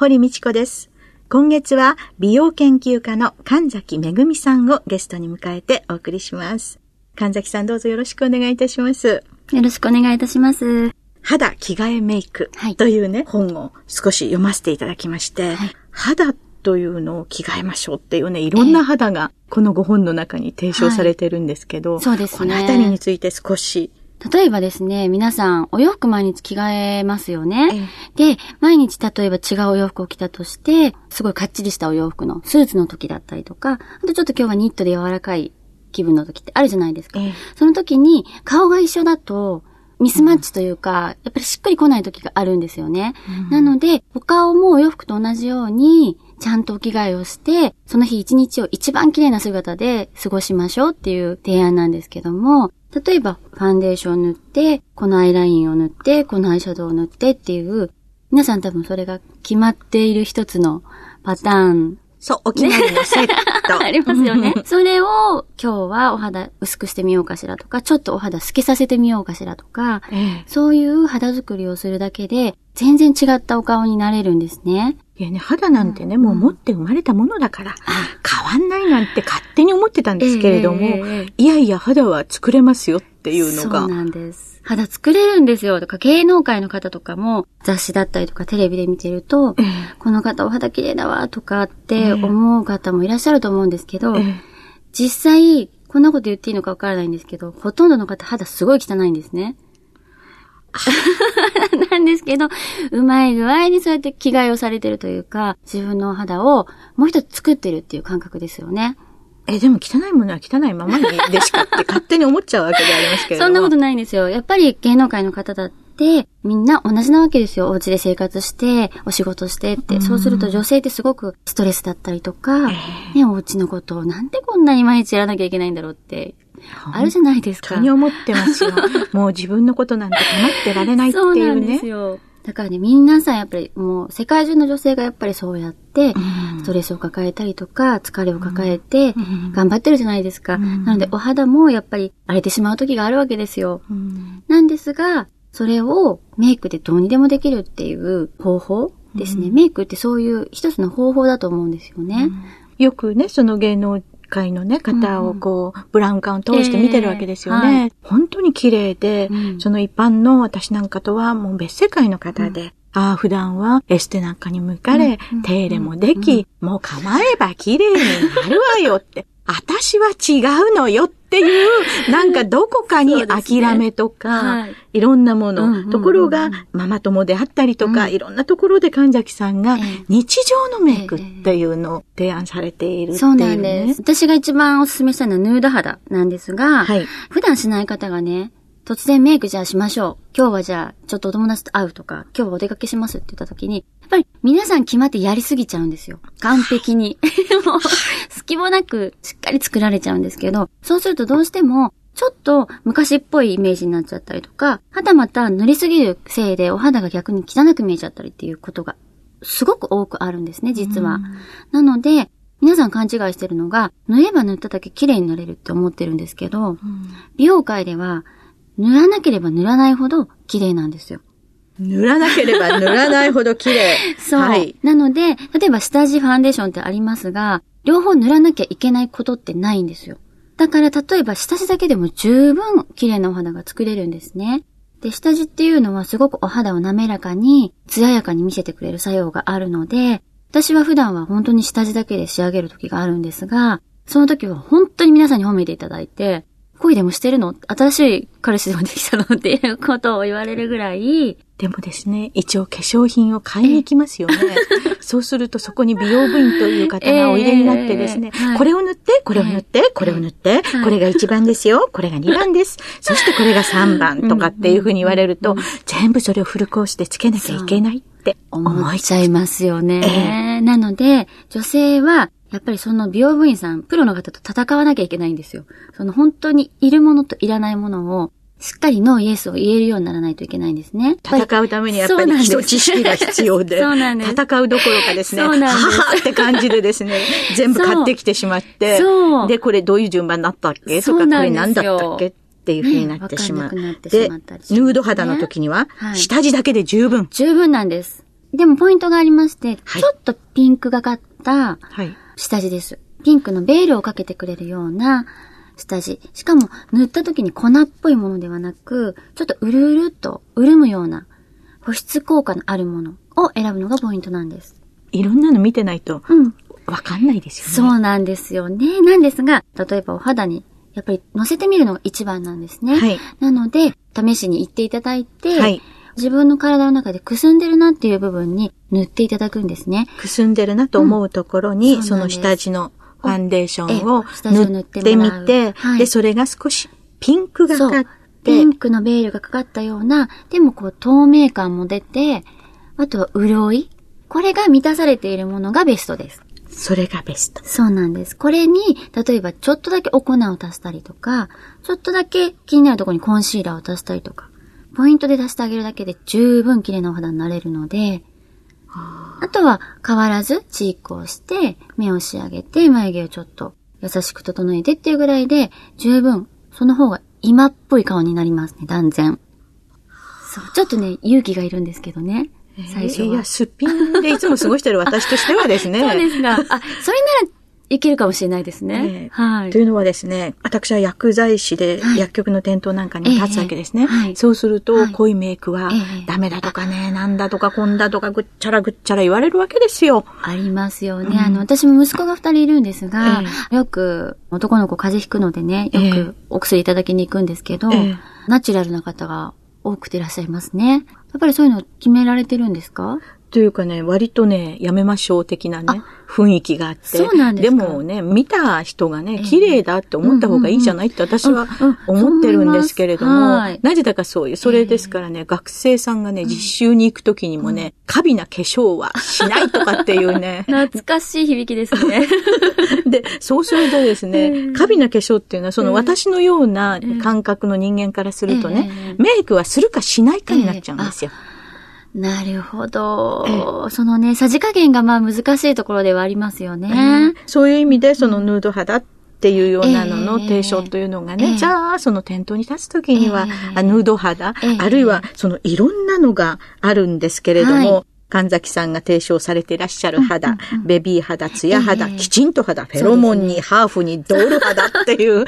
堀道子です。今月は美容研究家の神崎めぐみさんをゲストに迎えてお送りします。神崎さんどうぞよろしくお願いいたします。よろしくお願いいたします。肌着替えメイクはいというね、本を少し読ませていただきまして、はい肌というのを着替えましょうっていうね、いろんな肌がこのご本の中に提唱されてるんですけど、そうですねこのあたりについて少し、例えばですね、皆さんお洋服毎日着替えますよね。で、毎日例えば違うお洋服を着たとして、すごいかっちりしたお洋服のスーツの時だったりとか、あとちょっと今日はニットで柔らかい気分の時ってあるじゃないですか。ええその時に顔が一緒だと、ミスマッチというか、やっぱりしっくりこない時があるんですよね。なので、お顔もお洋服と同じように、ちゃんとお着替えをして、その日一日を一番綺麗な姿で過ごしましょうっていう提案なんですけども、例えば、ファンデーションを塗って、このアイラインを塗って、このアイシャドウを塗ってっていう、皆さん多分それが決まっている一つのパターンそう、お決まりのセット。ありますよね。それを今日はお肌薄くしてみようかしらとか、ちょっとお肌透けさせてみようかしらとか、ええそういう肌作りをするだけで、全然違ったお顔になれるんですね。いやね、肌なんてね、もう持って生まれたものだから、変わんないなんて勝手に思ってたんですけれども、えいやいや肌は作れますよっていうのがそう、なんです。肌作れるんですよ。とか、芸能界の方とかも雑誌だったりとかテレビで見てると、ええこの方お肌綺麗だわとかって思う方もいらっしゃると思うんですけど、ええ実際、こんなこと言っていいのかわからないんですけど、ほとんどの方肌すごい汚いんですね。なんですけど、うまい具合にそうやって着替えをされてるというか、自分のお肌をもう一つ作ってるっていう感覚ですよね。え、でも汚いものは汚いままにでしかって勝手に思っちゃうわけでありますけれども。そんなことないんですよ。やっぱり芸能界の方だって、みんな同じなわけですよ。お家で生活して、お仕事してって。そうすると女性ってすごくストレスだったりとか、ね、お家のことをなんでこんなに毎日やらなきゃいけないんだろうって、あるじゃないですか。本当に思ってますよ。もう自分のことなんて構ってられないっていう そうなんですね。よ。だからね、皆さんやっぱりもう世界中の女性がやっぱりそうやって、ストレスを抱えたりとか、疲れを抱えて、頑張ってるじゃないですか。なのでお肌もやっぱり荒れてしまう時があるわけですよ。うんなんですが、それをメイクでどうにでもできるっていう方法ですね。メイクってそういう一つの方法だと思うんですよね。よくね、その芸能界のね、方をこう、ブラウン管を通して見てるわけですよね。ええはい。本当に綺麗で、うん。その一般の私なんかとはもう別世界の方で、ああ、普段はエステなんかに向かれ、手入れもでき、もう構えば綺麗になるわよって、私は違うのよっていう、なんかどこかに諦めとか、はい。い、ろんなもの、うんうんうんうん。ところが、ママ友であったりとか、いろんなところで神崎さんがええ。日常のメイクっていうのを提案されているっていう、ね。そうなんです。私が一番おすすめしたいのはヌード肌なんですが、はい。普段しない方がね、突然メイクじゃあしましょう。今日はじゃあ、ちょっとお友達と会うとか、今日はお出かけしますって言った時に、やっぱり皆さん決まってやりすぎちゃうんですよ。完璧に。もう、隙もなくしっかり作られちゃうんですけど、そうするとどうしても、ちょっと昔っぽいイメージになっちゃったりとか、はたまた塗りすぎるせいでお肌が逆に汚く見えちゃったりっていうことがすごく多くあるんですね、実は。なので、皆さん勘違いしてるのが、塗れば塗っただけ綺麗になれるって思ってるんですけど、美容界では、塗らなければ塗らないほど綺麗なんですよ。塗らなければ 塗らないほど綺麗。そう。はい。なので、例えば下地ファンデーションってありますが、両方塗らなきゃいけないことってないんですよ。だから例えば下地だけでも十分綺麗なお肌が作れるんですね。で、下地っていうのはすごくお肌を滑らかに、艶やかに見せてくれる作用があるので、私は普段は本当に下地だけで仕上げる時があるんですが、その時は本当に皆さんに褒めていただいて、恋でもしてるの？新しい彼氏でもできたの？っていうことを言われるぐらい、でもですね、一応化粧品を買いに行きますよね。そうするとそこに美容部員という方がお入れになってですね、えーはい。これを塗って、これを塗って、これを塗って、これが1番ですよ、これが2番です。そしてこれが3番とかっていうふうに言われると、全部それをフルコースでつけなきゃいけないって思っちゃいますよね。なので、女性は、やっぱりその美容部員さん、プロの方と戦わなきゃいけないんですよ。その本当にいるものといらないものを、しっかりノーイエスを言えるようにならないといけないんですね。戦うためにやっぱり基礎知識が必要で、そうなんです戦うどころかですね、そうなんですははって感じでですね、全部買ってきてしまって、そうで、これどういう順番だったっけ？とか、これ何だったっけ？っていうふうになってしまう。ねで、ヌード肌の時には、はい下地だけで十分。十分なんです。でもポイントがありまして、はいちょっとピンクがかったはい。下地です。ピンクのベールをかけてくれるような下地。しかも塗った時に粉っぽいものではなく、ちょっとうるうるっと潤むような保湿効果のあるものを選ぶのがポイントなんです。いろんなの見てないと、うん。わかんないですよね。そうなんですよね。なんですが、例えばお肌にやっぱり乗せてみるのが一番なんですね。はいなので、試しに行っていただいて、はい自分の体の中でくすんでるなっていう部分に塗っていただくんですね。くすんでるなと思うところに、うんその下地のファンデーションを塗ってみて、はいで、それが少しピンクがそうかって、ピンクのベールがかかったような、でもこう透明感も出て、あとは潤い。これが満たされているものがベストです。それがベスト。そうなんです。これに、例えばちょっとだけお粉を足したりとか、ちょっとだけ気になるところにコンシーラーを足したりとか、ポイントで出してあげるだけで十分綺麗なお肌になれるので、あとは変わらずチークをして、目を仕上げて、眉毛をちょっと優しく整えてっていうぐらいで、十分、その方が今っぽい顔になりますね、断然。そう、ちょっとね、勇気がいるんですけどね、最初は。いや、すっぴんでいつも過ごしてる私としてはですね。そうですが、あ、それならいけるかもしれないですね。ええはいと。いうのはですね、私は薬剤師ではい薬局の店頭なんかにも立つわけですね。ええはいそうすると、はい濃いメイクはええダメだとかね、なんだとかこんだとかぐっちゃらぐっちゃら言われるわけですよ。ありますよね。あの、私も息子が二人いるんですが、えよく男の子風邪ひくのでね、よええくお薬いただきに行くんですけど、ええナチュラルな方が多くていらっしゃいますね。やっぱりそういうの決められてるんですか？というかね、割とね、やめましょう的なね、雰囲気があって。そうなんですか。もね、見た人がね、ええ。綺麗だって思った方がいいじゃないって私は思ってるんですけれどもなぜだかそういう、それですからね、学生さんがね、実習に行くときにもね、過敏な化粧はしないとかっていうね。懐かしい響きですね。で、そうするとですね、過敏な化粧っていうのは、その私のような感覚の人間からするとねええ、メイクはするかしないかになっちゃうんですよ。なるほど。そのね、さじ加減がまあ難しいところではありますよね。そういう意味で、そのヌード肌っていうようなののええ。提唱というのがえね、えじゃあ、その店頭に立つときには、ええ。あヌード肌、ええ。あるいは、そのいろんなのがあるんですけれども、はい神崎さんが提唱されていらっしゃる肌、ベビー肌、ツヤ肌、ええ。きちんと肌、フェロモンに、ハーフに、ドール肌っていう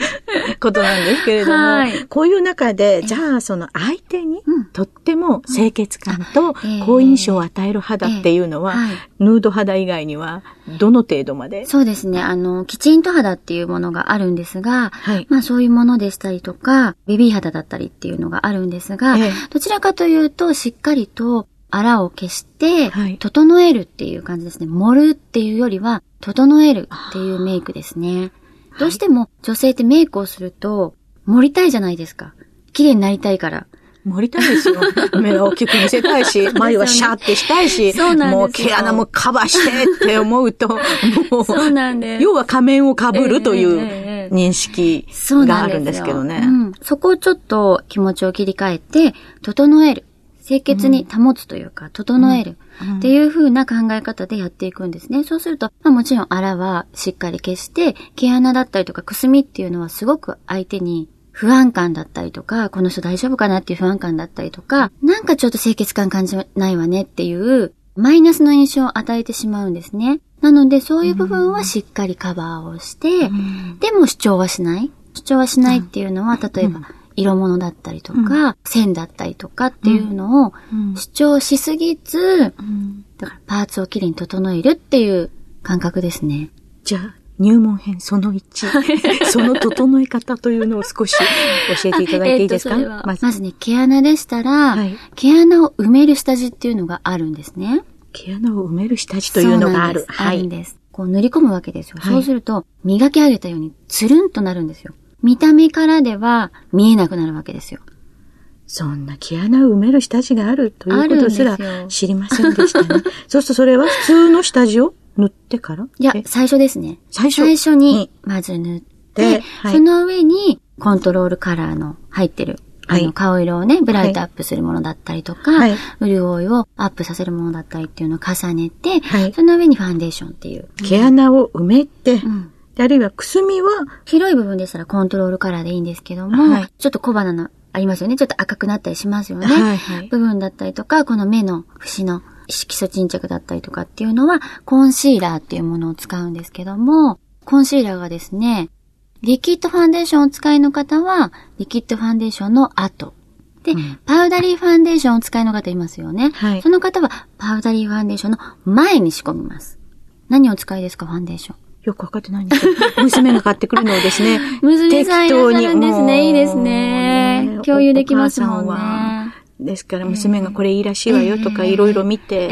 ことなんですけれども、はい。こういう中で、じゃあその相手にうん。とっても清潔感とええ。好印象を与える肌っていうのは、ヌード肌以外にはどの程度まで？そうですね。あの、きちんと肌っていうものがあるんですが、はい。まあそういうものでしたりとか、ベビー肌だったりっていうのがあるんですが、ええ。どちらかというと、しっかりと、あらを消してはい、整えるっていう感じですね。盛るっていうよりは、整えるっていうメイクですね。どうしても女性ってメイクをすると、盛りたいじゃないですか。綺麗になりたいから。盛りたいですよ。目を大きく見せたいし、眉はシャーってしたいし、そうなんですよもう毛穴もカバーしてって思うと、もう、そうなんです要は仮面をかぶるというえ認識があるんですけどね。うん。そこをちょっと気持ちを切り替えて、整える。清潔に保つというか、整える。っていう風な考え方でやっていくんですね。そうすると、まあもちろんあらはしっかり消して、毛穴だったりとかくすみっていうのはすごく相手に不安感だったりとか、この人大丈夫かなっていう不安感だったりとか、なんかちょっと清潔感感じないわねっていう、マイナスの印象を与えてしまうんですね。なので、そういう部分はしっかりカバーをして、でも主張はしない。主張はしないっていうのは、例えば、色物だったりとか、線だったりとかっていうのを主張しすぎず、だからパーツをきれいに整えるっていう感覚ですね。じゃあ、入門編その1、その整え方というのを少し教えていただいていいですか、えっとそれはまずまずね、毛穴でしたら、はい毛穴を埋める下地っていうのがあるんですね。毛穴を埋める下地というのがある。そうなんですあるんはい。です。こう塗り込むわけですよ。はいそうすると、磨き上げたようにつるんとなるんですよ。見た目からでは見えなくなるわけですよ。そんな毛穴を埋める下地があるということすら知りませんでしたね。そうするとそれは普通の下地を塗ってから？え、いや最初ですね。最初？最初に、まず塗って、ではい。その上に、コントロールカラーの入ってる、あはい。の、顔色をね、ブライトアップするものだったりとか、はい。潤いをアップさせるものだったりっていうのを重ねて、はい。その上にファンデーションっていう。毛穴を埋めて、ん。であるいはくすみは、広い部分でしたらコントロールカラーでいいんですけども、はいちょっと小鼻のありますよね。ちょっと赤くなったりしますよね。はいはい部分だったりとか、この目の節の色素沈着だったりとかっていうのは、コンシーラーっていうものを使うんですけども、コンシーラーがですね、リキッドファンデーションをお使いの方は、リキッドファンデーションの後。で、パウダリーファンデーションをお使いの方いますよね。はいその方は、パウダリーファンデーションの前に仕込みます。何をお使いですか、ファンデーション。よくわかってないんですよ。娘が買ってくるのをですね。娘さんいらっしゃるんですね。いいですね。共有できますもんね。ですから娘がこれいいらしいわよとかいろいろ見て、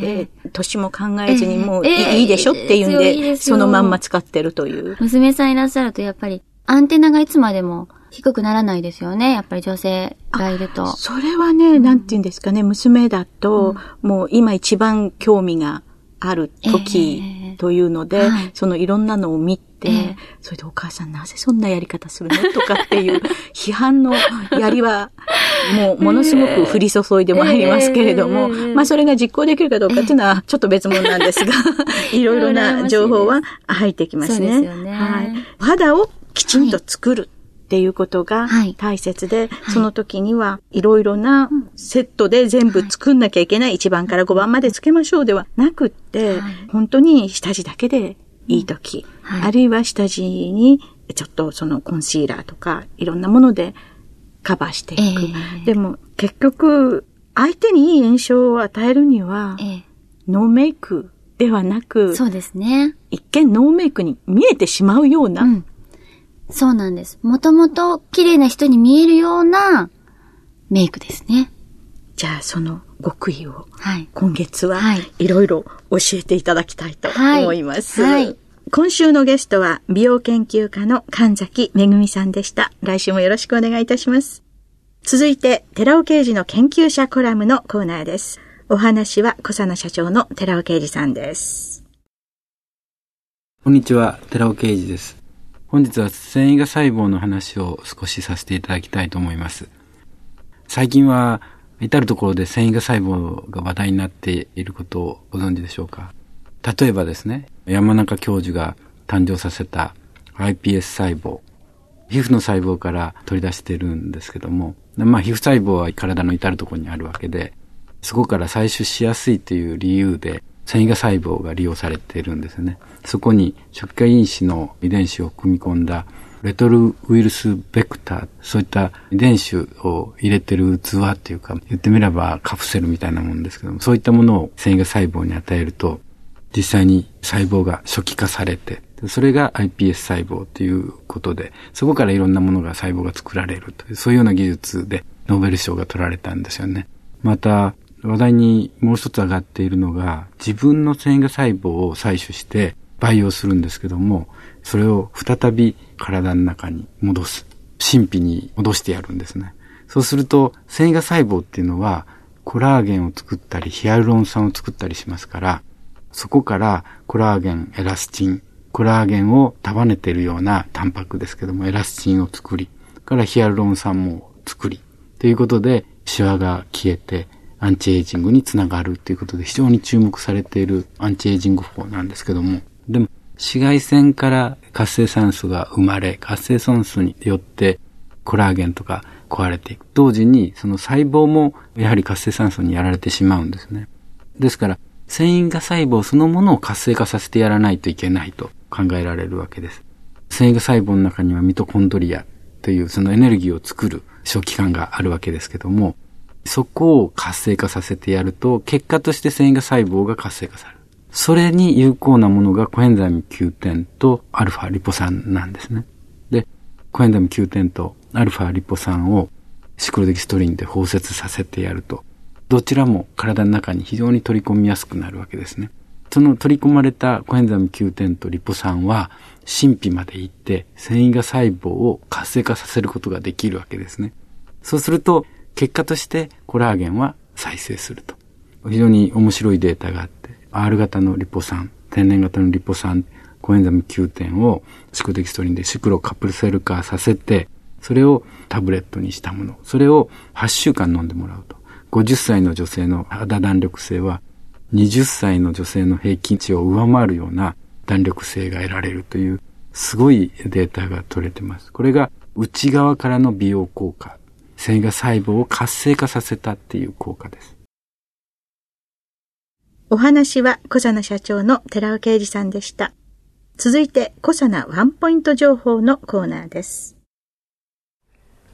で、年も考えずにもういい,、でしょっていうんで、そのまんま使ってるという。娘さんいらっしゃるとやっぱりアンテナがいつまでも低くならないですよね。やっぱり女性がいると。それはね、なんて言うんですかね、娘だと、もう今一番興味があるええ。時というので、はい。そのいろんなのを見て、ええ。それでお母さんなぜそんなやり方するの？とかっていう 批判のやりは、もうものすごく降り注いでまいりますけれども、ええ。まあそれが実行できるかどうかっていうのはちょっと別物なんですが、いろいろな情報は入ってきますね。すよね。はい。お肌をきちんと作る。っていうことがはい。大切で、その時にはいろいろなセットで全部作んなきゃいけない1番から5番までつけましょうではなくって、はい。本当に下地だけでいい時、はい。あるいは下地にちょっとそのコンシーラーとかいろんなものでカバーしていく。ええ。でも結局相手にいい印象を与えるには、ええ。ノーメイクではなく、そうですね。一見ノーメイクに見えてしまうような、うん。そうなんです。もともと綺麗な人に見えるようなメイクですね。じゃあその極意をはい。今月ははいいろいろ教えていただきたいとはい思います。はい今週のゲストは美容研究家の神崎めぐみさんでした。来週もよろしくお願いいたします。続いて、寺尾刑事の研究者コラムのコーナーです。お話は小佐野社長の寺尾刑事さんです。こんにちは、寺尾啓二です。本日は繊維が細胞の話を少しさせていただきたいと思います。最近は至るところで繊維が細胞が話題になっていることをご存知でしょうか？例えばですね、山中教授が誕生させた iPS 細胞。皮膚の細胞から取り出してるんですけども、まあ皮膚細胞は体の至るところにあるわけで、そこから採取しやすいという理由で、繊維が細胞が利用されているんですね。そこに初期化因子の遺伝子を組み込んだレトルウイルスベクター、そういった遺伝子を入れてる器っていうか、言ってみればカプセルみたいなもんですけども、そういったものを繊維が細胞に与えると、実際に細胞が初期化されて、それが iPS 細胞ということで、そこからいろんなものが細胞が作られるという、そういうような技術でノーベル賞が取られたんですよね。また、話題にもう一つ上がっているのが、自分の繊維が細胞を採取して培養するんですけども、それを再び体の中に戻す。真皮に戻してやるんですね。そうすると、線維芽細胞っていうのは、コラーゲンを作ったり、ヒアルロン酸を作ったりしますから、そこからコラーゲン、エラスチン、コラーゲンを束ねているようなタンパクですけども、エラスチンを作り、からヒアルロン酸も作り、ということで、シワが消えて、アンチエイジングにつながるということで、非常に注目されているアンチエイジング法なんですけども、でも、紫外線から活性酸素が生まれ、活性酸素によってコラーゲンとか壊れていく。同時に、その細胞もやはり活性酸素にやられてしまうんですね。ですから、繊維が細胞そのものを活性化させてやらないといけないと考えられるわけです。繊維が細胞の中にはミトコンドリアというそのエネルギーを作る小器官があるわけですけども、そこを活性化させてやると、結果として繊維が細胞が活性化される。それに有効なものがコエンザイム Q10 とアルファリポ酸なんですね。で、コエンザイム Q10 とアルファリポ酸をシクロデキストリンで包接させてやると、どちらも体の中に非常に取り込みやすくなるわけですね。その取り込まれたコエンザイム Q10 とリポ酸は真皮まで行って線維芽細胞を活性化させることができるわけですね。そうすると結果としてコラーゲンは再生すると。非常に面白いデータがあって、R 型のリポ酸、天然型のリポ酸、コエンザム9点をシクデキストリンでシクロカプルセル化させて、それをタブレットにしたもの。それを8週間飲んでもらうと。50歳の女性の肌弾力性は20歳の女性の平均値を上回るような弾力性が得られるというすごいデータが取れてます。これが内側からの美容効果、繊維が細胞を活性化させたっていう効果です。お話は小佐奈社長の寺尾啓二さんでした。続いて小佐奈ワンポイント情報のコーナーです。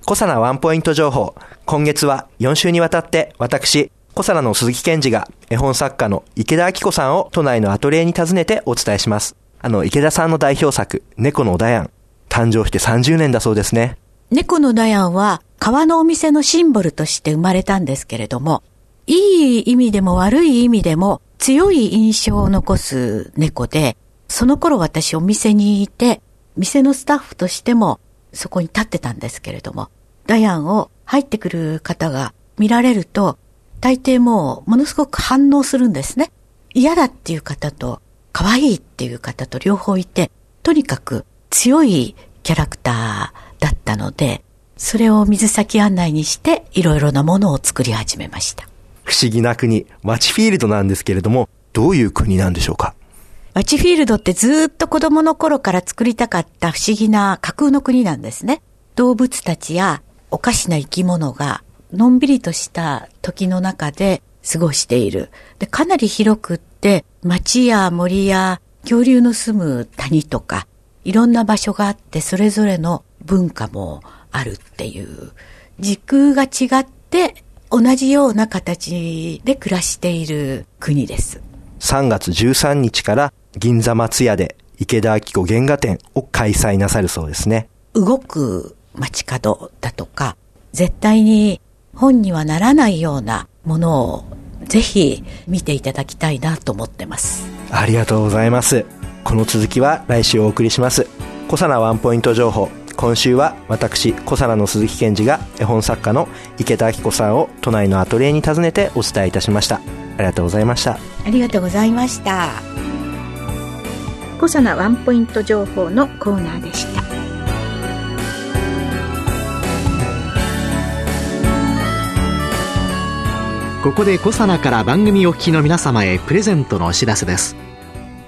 小佐奈ワンポイント情報。今月は4週にわたって私、小皿の鈴木健二が絵本作家の池田明子さんを都内のアトリエに訪ねてお伝えします。あの、池田さんの代表作、猫のダヤン。誕生して30年だそうですね。猫のダヤンは、川のお店のシンボルとして生まれたんですけれども、いい意味でも悪い意味でも強い印象を残す猫で、その頃私お店にいて、店のスタッフとしてもそこに立ってたんですけれども、ダヤンを入ってくる方が見られると、大抵もうものすごく反応するんですね。嫌だっていう方と、可愛いっていう方と両方いて、とにかく強いキャラクターだったので、それを水先案内にしていろいろなものを作り始めました。不思議な国、ワチフィールドなんですけれども、どういう国なんでしょうか？ワチフィールドってずっと子供の頃から作りたかった不思議な架空の国なんですね。動物たちやおかしな生き物がのんびりとした時の中で過ごしている。で、かなり広くって、町や森や恐竜の住む谷とか、いろんな場所があって、それぞれの文化もあるっていう、時空が違って同じような形で暮らしている国です。3月13日から銀座松屋で池田明子原画展を開催なさるそうですね。動く街角だとか、絶対に本にはならないようなものをぜひ見ていただきたいなと思ってますありがとうございますこの続きは来週お送りします小佐奈ワンポイント情報今週は私小佐奈の鈴木健二が絵本作家の池田明子さんを都内のアトリエに訪ねてお伝えいたしました。ありがとうございました。ありがとうございました。小佐奈ワンポイント情報のコーナーでした。ここでコサナから番組お聞きの皆様へプレゼントのお知らせです。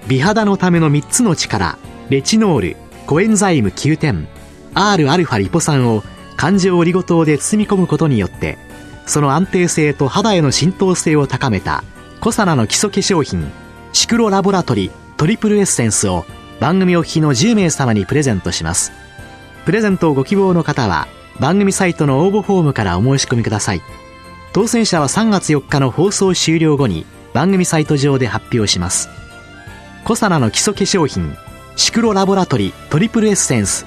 美肌のための3つの力レチノールコエンザイム9点 Rα リポ酸を環状オリゴ糖で包み込むことによってその安定性と肌への浸透性を高めたコサナの基礎化粧品シクロラボラトリトリプルエッセンスを番組お聞きの10名様にプレゼントします。プレゼントをご希望の方は番組サイトの応募フォームからお申し込みください。当選者は3月4日の放送終了後に番組サイト上で発表します。コサナの基礎化粧品シクロラボラトリトリプルエッセンス